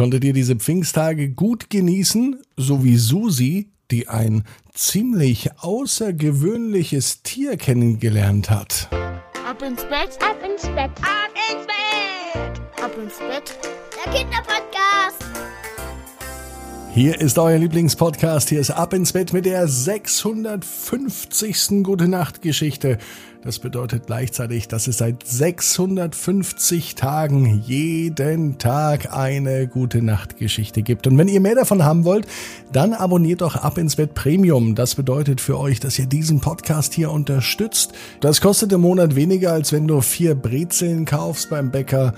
Konntet ihr diese Pfingsttage gut genießen, so wie Susi, die ein ziemlich außergewöhnliches Tier kennengelernt hat? Ab ins Bett, ab ins Bett, ab ins Bett, ab ins Bett. Der Kinderpodcast. Hier ist euer Lieblingspodcast. Hier ist Ab ins Bett mit der 650. Gute Nacht Geschichte. Das bedeutet gleichzeitig, dass es seit 650 Tagen jeden Tag eine Gute Nacht Geschichte gibt. Und wenn ihr mehr davon haben wollt, dann abonniert doch Ab ins Bett Premium. Das bedeutet für euch, dass ihr diesen Podcast hier unterstützt. Das kostet im Monat weniger, als wenn du vier Brezeln kaufst beim Bäcker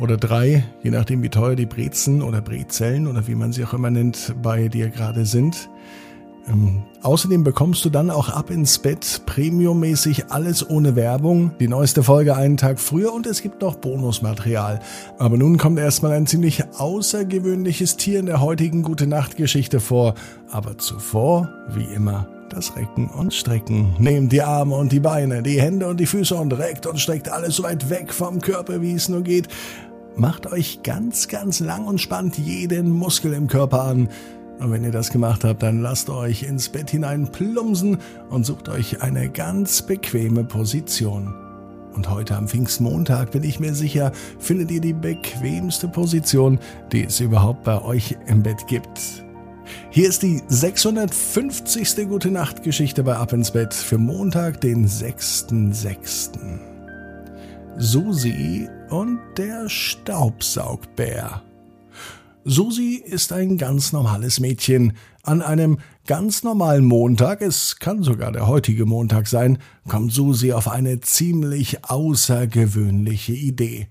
oder drei, je nachdem wie teuer die Brezen oder Brezellen oder wie man sie auch immer nennt, bei dir gerade sind. Ähm, außerdem bekommst du dann auch ab ins Bett premiummäßig alles ohne Werbung, die neueste Folge einen Tag früher und es gibt noch Bonusmaterial. Aber nun kommt erstmal ein ziemlich außergewöhnliches Tier in der heutigen Gute Nacht Geschichte vor. Aber zuvor, wie immer, das Recken und Strecken. Nehmt die Arme und die Beine, die Hände und die Füße und reckt und streckt alles so weit weg vom Körper, wie es nur geht. Macht euch ganz, ganz lang und spannt jeden Muskel im Körper an. Und wenn ihr das gemacht habt, dann lasst euch ins Bett hinein plumsen und sucht euch eine ganz bequeme Position. Und heute am Pfingstmontag bin ich mir sicher, findet ihr die bequemste Position, die es überhaupt bei euch im Bett gibt. Hier ist die 650. Gute Nacht Geschichte bei Ab ins Bett für Montag, den 6.6. Susi und der Staubsaugbär. Susi ist ein ganz normales Mädchen. An einem ganz normalen Montag, es kann sogar der heutige Montag sein, kommt Susi auf eine ziemlich außergewöhnliche Idee.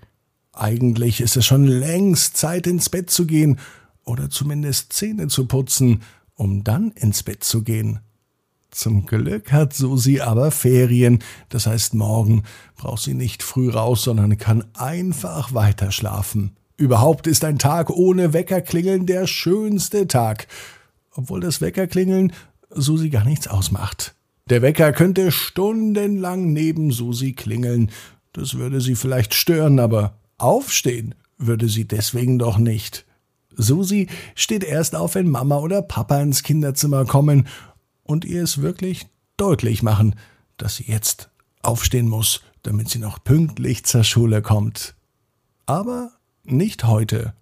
Eigentlich ist es schon längst Zeit ins Bett zu gehen oder zumindest Zähne zu putzen, um dann ins Bett zu gehen. Zum Glück hat Susi aber Ferien, das heißt morgen braucht sie nicht früh raus, sondern kann einfach weiter schlafen. Überhaupt ist ein Tag ohne Weckerklingeln der schönste Tag, obwohl das Weckerklingeln Susi gar nichts ausmacht. Der Wecker könnte stundenlang neben Susi klingeln, das würde sie vielleicht stören, aber aufstehen würde sie deswegen doch nicht. Susi steht erst auf, wenn Mama oder Papa ins Kinderzimmer kommen und ihr es wirklich deutlich machen, dass sie jetzt aufstehen muss, damit sie noch pünktlich zur Schule kommt. Aber nicht heute.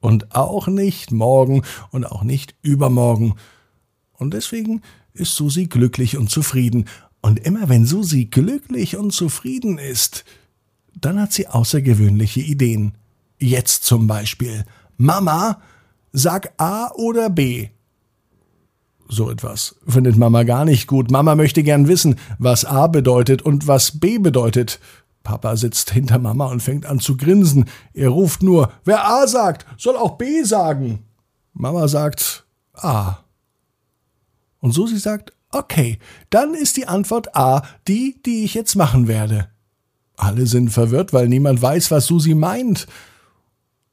Und auch nicht morgen und auch nicht übermorgen. Und deswegen ist Susi glücklich und zufrieden. Und immer wenn Susi glücklich und zufrieden ist, dann hat sie außergewöhnliche Ideen. Jetzt zum Beispiel. Mama, sag A oder B. So etwas findet Mama gar nicht gut. Mama möchte gern wissen, was A bedeutet und was B bedeutet. Papa sitzt hinter Mama und fängt an zu grinsen. Er ruft nur, wer A sagt, soll auch B sagen. Mama sagt A. Und Susi sagt, okay, dann ist die Antwort A die, die ich jetzt machen werde. Alle sind verwirrt, weil niemand weiß, was Susi meint.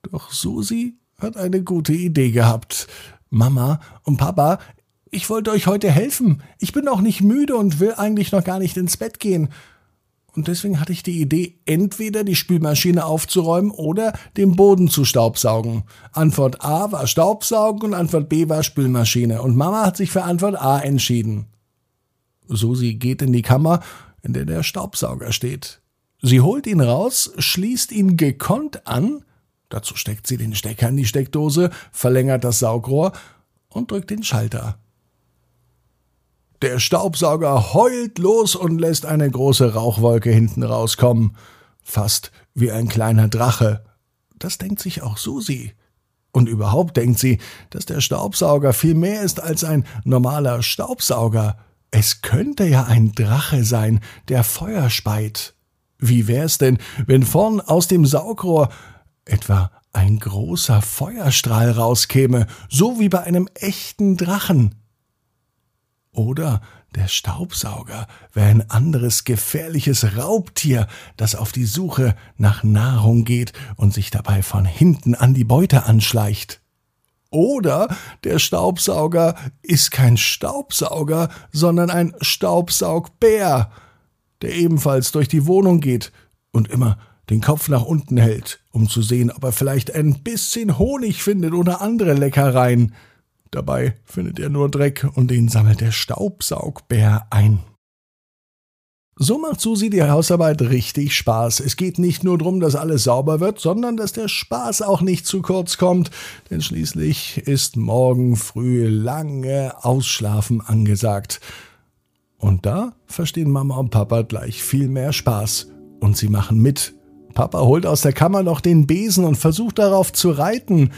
Doch Susi hat eine gute Idee gehabt. Mama und Papa, ich wollte euch heute helfen. Ich bin auch nicht müde und will eigentlich noch gar nicht ins Bett gehen. Und deswegen hatte ich die Idee, entweder die Spülmaschine aufzuräumen oder den Boden zu staubsaugen. Antwort A war Staubsaugen und Antwort B war Spülmaschine. Und Mama hat sich für Antwort A entschieden. Susi geht in die Kammer, in der der Staubsauger steht. Sie holt ihn raus, schließt ihn gekonnt an, dazu steckt sie den Stecker in die Steckdose, verlängert das Saugrohr und drückt den Schalter. Der Staubsauger heult los und lässt eine große Rauchwolke hinten rauskommen. Fast wie ein kleiner Drache. Das denkt sich auch Susi. Und überhaupt denkt sie, dass der Staubsauger viel mehr ist als ein normaler Staubsauger. Es könnte ja ein Drache sein, der Feuer speit. Wie wär's denn, wenn vorn aus dem Saugrohr etwa ein großer Feuerstrahl rauskäme, so wie bei einem echten Drachen? Oder der Staubsauger wäre ein anderes gefährliches Raubtier, das auf die Suche nach Nahrung geht und sich dabei von hinten an die Beute anschleicht. Oder der Staubsauger ist kein Staubsauger, sondern ein Staubsaugbär, der ebenfalls durch die Wohnung geht und immer den Kopf nach unten hält, um zu sehen, ob er vielleicht ein bisschen Honig findet oder andere Leckereien. Dabei findet er nur Dreck und den sammelt der Staubsaugbär ein. So macht Susi die Hausarbeit richtig Spaß. Es geht nicht nur darum, dass alles sauber wird, sondern dass der Spaß auch nicht zu kurz kommt, denn schließlich ist morgen früh lange Ausschlafen angesagt. Und da verstehen Mama und Papa gleich viel mehr Spaß. Und sie machen mit. Papa holt aus der Kammer noch den Besen und versucht darauf zu reiten.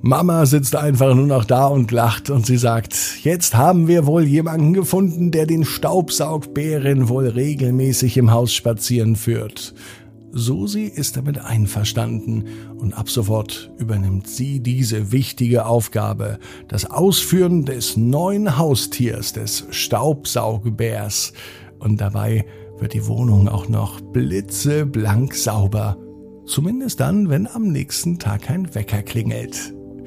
Mama sitzt einfach nur noch da und lacht und sie sagt, jetzt haben wir wohl jemanden gefunden, der den Staubsaugbären wohl regelmäßig im Haus spazieren führt. Susi ist damit einverstanden und ab sofort übernimmt sie diese wichtige Aufgabe, das Ausführen des neuen Haustiers, des Staubsaugbärs. Und dabei wird die Wohnung auch noch blitzeblank sauber. Zumindest dann, wenn am nächsten Tag ein Wecker klingelt.